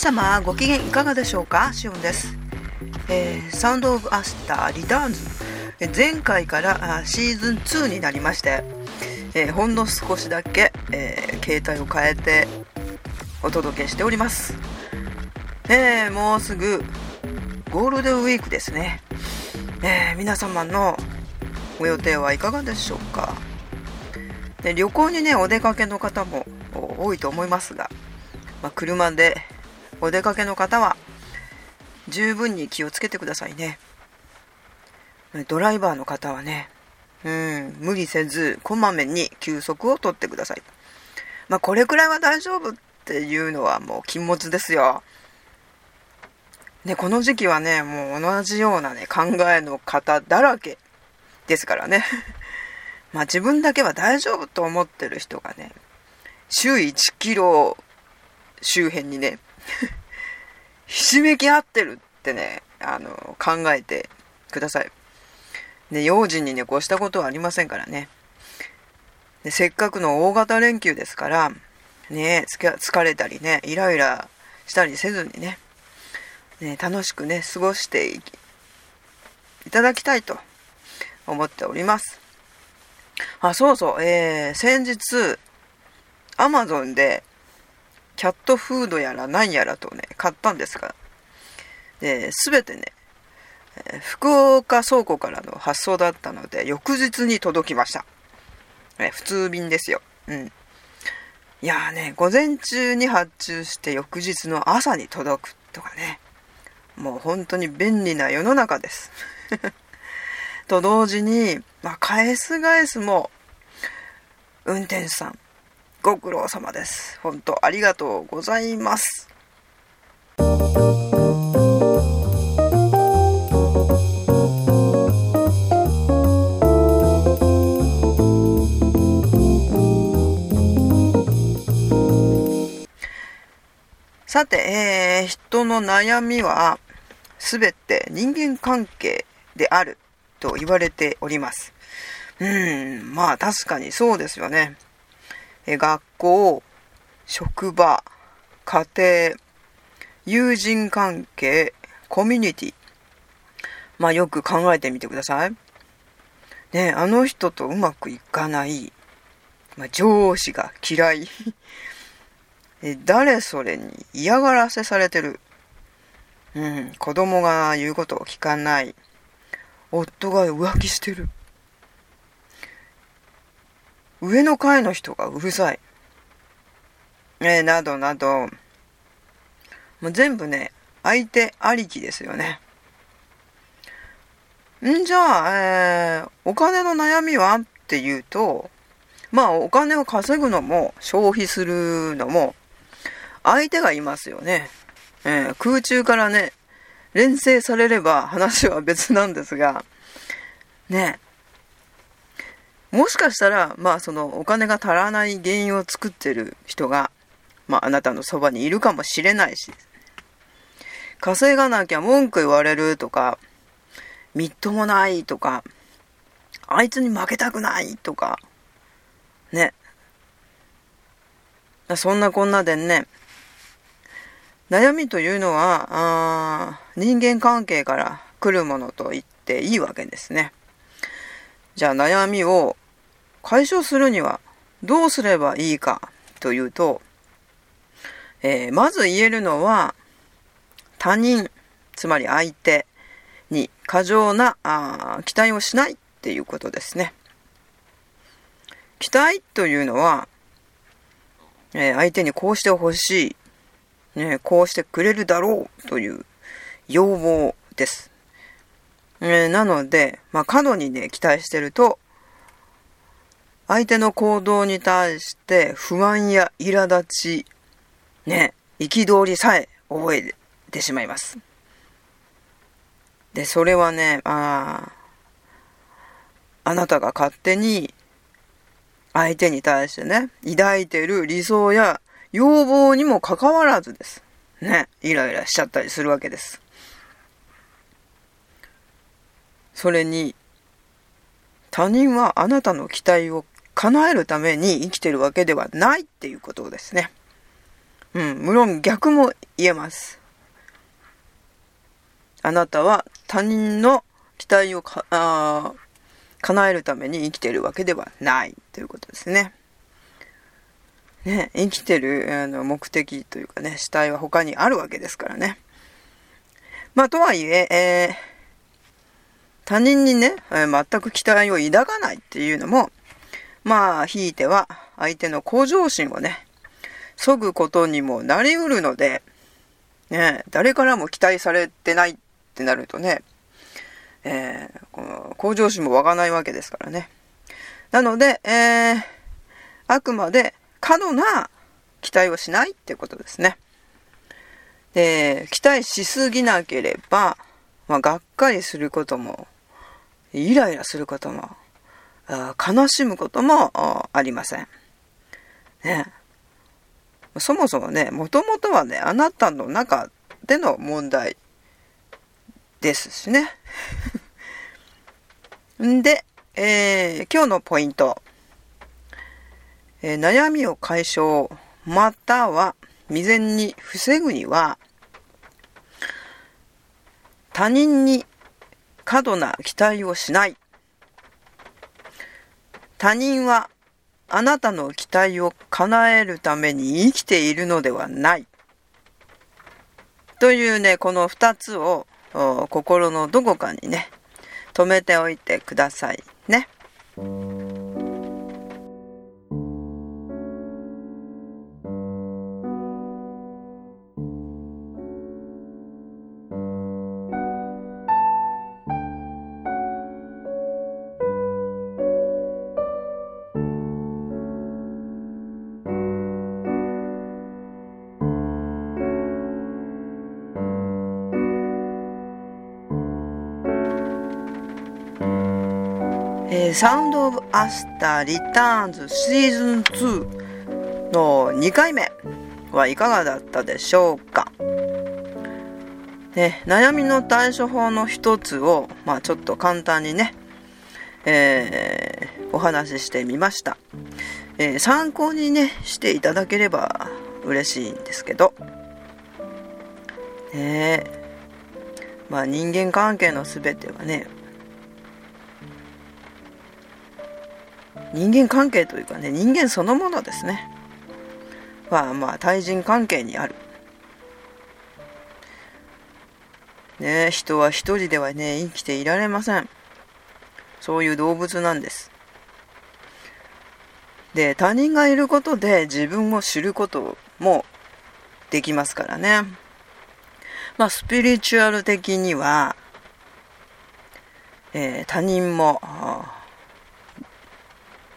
様ご機嫌いかがでしょうか？シオンです、えー、 Sound of アスター Returns。前回からシーズン2になりまして、えー、ほんの少しだけ、えー、形態を変えてお届けしております、えー、もうすぐゴールデンウィークですね、え皆様のご予定はいかがでしょうか？で旅行にねお出かけの方も多いと思いますが、まあ、車でお出かけの方は十分に気をつけてくださいね。ドライバーの方はねうん無理せずこまめに休息をとってください。まあこれくらいは大丈夫っていうのはもう禁物ですよ。ね、この時期はね、もう同じようなね、考えの方だらけですからね。まあ自分だけは大丈夫と思ってる人がね、周囲1キロ周辺にね、ひしめき合ってるってね、あの、考えてください。ね、用心にね、こうしたことはありませんからね。でせっかくの大型連休ですから、ね、疲れたりね、イライラしたりせずにね、ね楽しくね、過ごしていただきたいと思っております。あ、そうそう、えー、先日、アマゾンで、キャットフードやら何やらとね、買ったんですが、で、すべてね、福岡倉庫からの発送だったので、翌日に届きました。え普通便ですよ。うん。いやーね、午前中に発注して翌日の朝に届くとかね。もう本当に便利な世の中です。と同時に、まあ、返す返すも、運転手さん、ご苦労様です。本当ありがとうございます。さて、えー、人の悩みは、すべて人間関係であると言われております。うん、まあ確かにそうですよね。学校、職場、家庭、友人関係、コミュニティ。まあよく考えてみてください。ねあの人とうまくいかない。まあ、上司が嫌い。誰それに嫌がらせされてる。うん、子供が言うことを聞かない。夫が浮気してる。上の階の人がうるさい。えー、などなど、もう全部ね、相手ありきですよね。ん？じゃあ、えー、お金の悩みは？っていうと、まあお金を稼ぐのも消費するのも相手がいますよね。えー、空中からね、連成されれば話は別なんですが、ねもしかしたら、まあそのお金が足らない原因を作ってる人が、まああなたのそばにいるかもしれないし、稼がなきゃ文句言われるとか、みっともないとか、あいつに負けたくないとか、ね。そんなこんなでね、悩みというのは、あ人間関係から来るものと言っていいわけですね。じゃあ悩みを解消するにはどうすればいいかというと、えー、まず言えるのは他人、つまり相手に過剰なあ期待をしないっていうことですね。期待というのは、えー、相手にこうしてほしいね、こうしてくれるだろうという要望です。えー、なので、まあ、過度にね、期待してると、相手の行動に対して不安や苛立ち、ね、憤りさえ覚えてしまいます。で、それはね、ああなたが勝手に相手に対してね、抱いてる理想や要望にもかかわらずです。ね、イライラしちゃったりするわけです。それに、他人はあなたの期待を叶えるために生きてるわけではないっていうことですね。うん、無論逆も言えます。あなたは他人の期待をかあ叶えるために生きてるわけではないということですね。ね、生きてるあの目的というかね、主体は他にあるわけですからね。まあ、とはいえ、えー、他人にね、え、全く期待を抱かないっていうのも、まあ、ひいては相手の向上心をね、削ぐことにもなりうるので、ね、誰からも期待されてないってなるとね、えー、この向上心も湧かないわけですからね。なので、えー、あくまで過度な期待をしないってことですね。で、期待しすぎなければ、まあ、がっかりすることも、イライラすることも、悲しむこともありません。ね。そもそもね、もともとはね、あなたの中での問題ですしね。ん で、えー、今日のポイント。えー、悩みを解消、または未然に防ぐには、他人に過度な期待をしない。他人はあなたの期待を叶えるために生きているのではない。というね、この二つを心のどこかにね、止めておいてくださいね。えー、サウンド・オブ・アスタ・リターンズシーズン2の2回目はいかがだったでしょうか、ね、悩みの対処法の一つを、まあ、ちょっと簡単にね、えー、お話ししてみました、えー、参考にねしていただければ嬉しいんですけど。ねまあ人間関係の全てはね人間関係というかね人間そのものですね。はまあ対人関係にある。ね人は一人ではね生きていられません。そういう動物なんです。で他人がいることで自分を知ることもできますからね。まあスピリチュアル的には、えー、他人も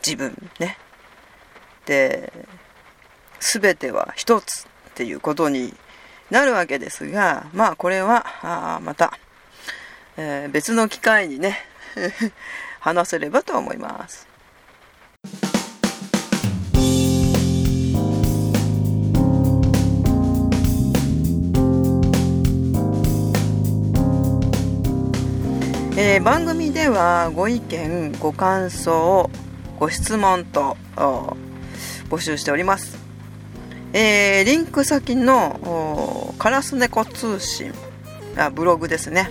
自分ねで全ては一つっていうことになるわけですがまあこれはあまた、えー、別の機会にね 話せればと思います。えー、番組ではご意見ご感想ご質問と募集しております。えー、リンク先のカラスネコ通信あブログですね。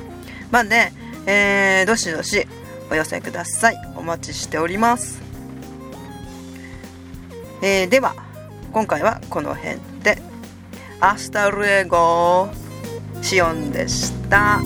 まで、えー、どしどしお寄せください。お待ちしております。えー、では、今回はこの辺で、 hasta luegoシオンでした。